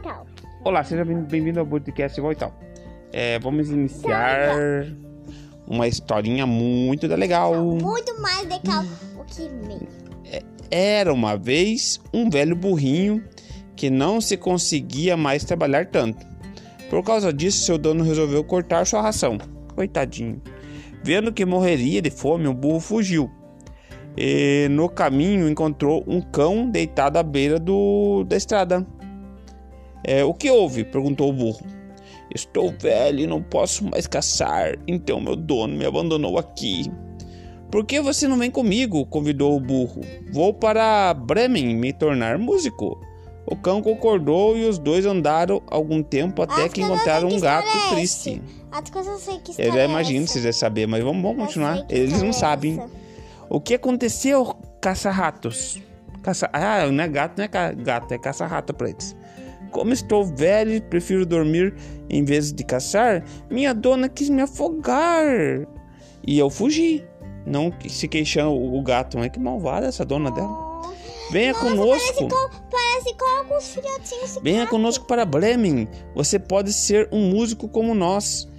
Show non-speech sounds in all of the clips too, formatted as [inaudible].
então. Olá, seja bem- bem-vindo ao podcast Voital. É, vamos iniciar uma historinha muito legal. Muito mais legal o que meio. Era uma vez um velho burrinho que não se conseguia mais trabalhar tanto. Por causa disso, seu dono resolveu cortar sua ração. Coitadinho. Vendo que morreria de fome, o burro fugiu. E no caminho encontrou um cão deitado à beira do, da estrada. É, o que houve? perguntou o burro. Estou velho e não posso mais caçar, então meu dono me abandonou aqui. Por que você não vem comigo? convidou o burro. Vou para Bremen me tornar músico. O cão concordou e os dois andaram algum tempo até Acho que encontraram um gato é triste. As eu já imagino se vocês saber, mas vamos, vamos continuar. Eles não é sabem. essa. O que aconteceu, caça-ratos? Caça... Ah, não é gato, não é ca- gato, é caça-rato pra eles. Como estou velho e prefiro dormir em vez de caçar, minha dona quis me afogar. E eu fugi. Não se queixando o gato, mas que malvada essa dona dela. Venha Nossa, conosco. Parece com, alguns filhotinhos Venha gato. conosco para Bremen. Você pode ser um músico como nós.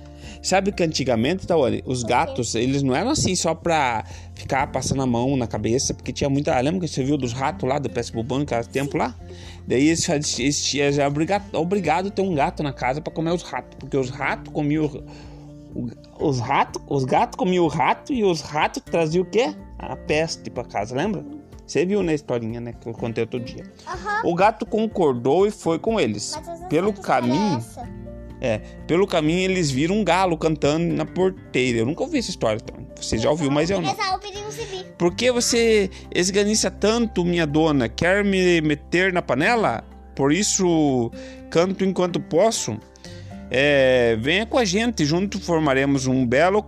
Sabe que antigamente, Tawane, os gatos, eles não eram assim só pra ficar passando a mão na cabeça, porque tinha muita. Lembra que você viu dos ratos lá do Peste Bubano, que era tempo lá? Daí eles, eles, tinham já obrigado, obrigado a ter um gato na casa pra comer os ratos, porque os ratos comiam. o- os ratos, os gatos comiam o rato e os ratos traziam o quê? A peste pra casa, lembra? Você viu na historinha, né? Que eu contei outro dia. Aham. O gato concordou e foi com eles. Pelo caminho. É, pelo caminho eles viram um galo cantando na porteira. Eu nunca ouvi essa história, então. Você já ouviu, mas eu não. Por que você esganiça tanto, minha dona? Quer me meter na panela? Por isso canto enquanto posso. É, venha com a gente, junto formaremos um belo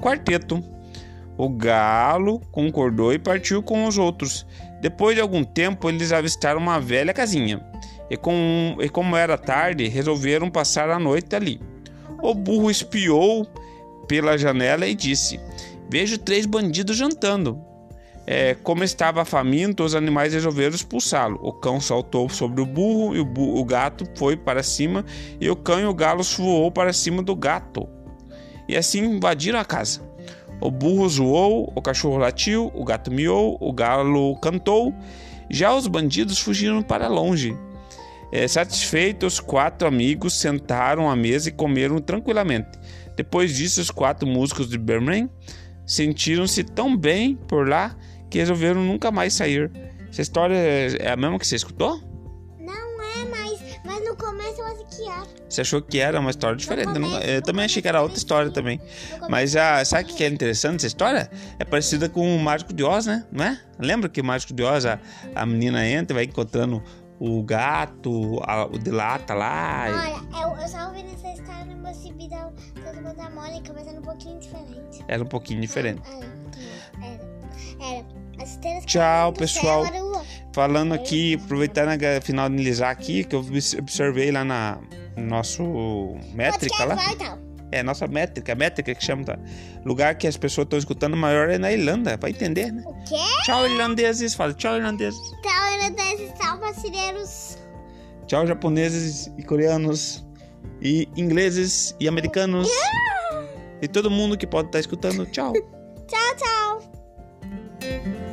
quarteto. O galo concordou e partiu com os outros. Depois de algum tempo, eles avistaram uma velha casinha. E, com, e como era tarde, resolveram passar a noite ali. O burro espiou pela janela e disse: Vejo três bandidos jantando. É, como estava faminto, os animais resolveram expulsá-lo. O cão saltou sobre o burro e o, bu- o gato foi para cima, e o cão e o galo voou para cima do gato. E assim invadiram a casa. O burro zoou, o cachorro latiu, o gato miou, o galo cantou. Já os bandidos fugiram para longe. É, satisfeitos, os quatro amigos sentaram à mesa e comeram tranquilamente. Depois disso, os quatro músicos de Birmingham sentiram-se tão bem por lá que resolveram nunca mais sair. Essa história é a mesma que você escutou? Não é, mas, mas no começo eu achei que era. Você achou que era uma história diferente? Não- começo, eu também achei que era outra história também. Mas ah, sabe o que é interessante essa história? É parecida com o Mágico de Oz, né? Não é? Lembra que o Mágico de Oz, a, a menina entra e vai encontrando o gato, a- o de lata lá. Olha, eu, eu só ouvi nessa história no meu cibi da da Mônica, mas era um pouquinho diferente. Era um pouquinho diferente. Era, era. era. As estrelas Tchau, pessoal. era Falando aqui, aproveitando a finalizar aqui, que eu obs- observei lá na no nosso métrica lá. então. É, nossa métrica, métrica que chama. Tá? Lugar que as pessoas estão escutando maior é na Irlanda, vai entender, né? O quê? Tchau, irlandeses. Fala tchau, irlandeses. Então, tchau brasileiros. Tchau japoneses e coreanos e ingleses e americanos. Yeah! E todo mundo que pode estar escutando. Tchau. [laughs] tchau, tchau.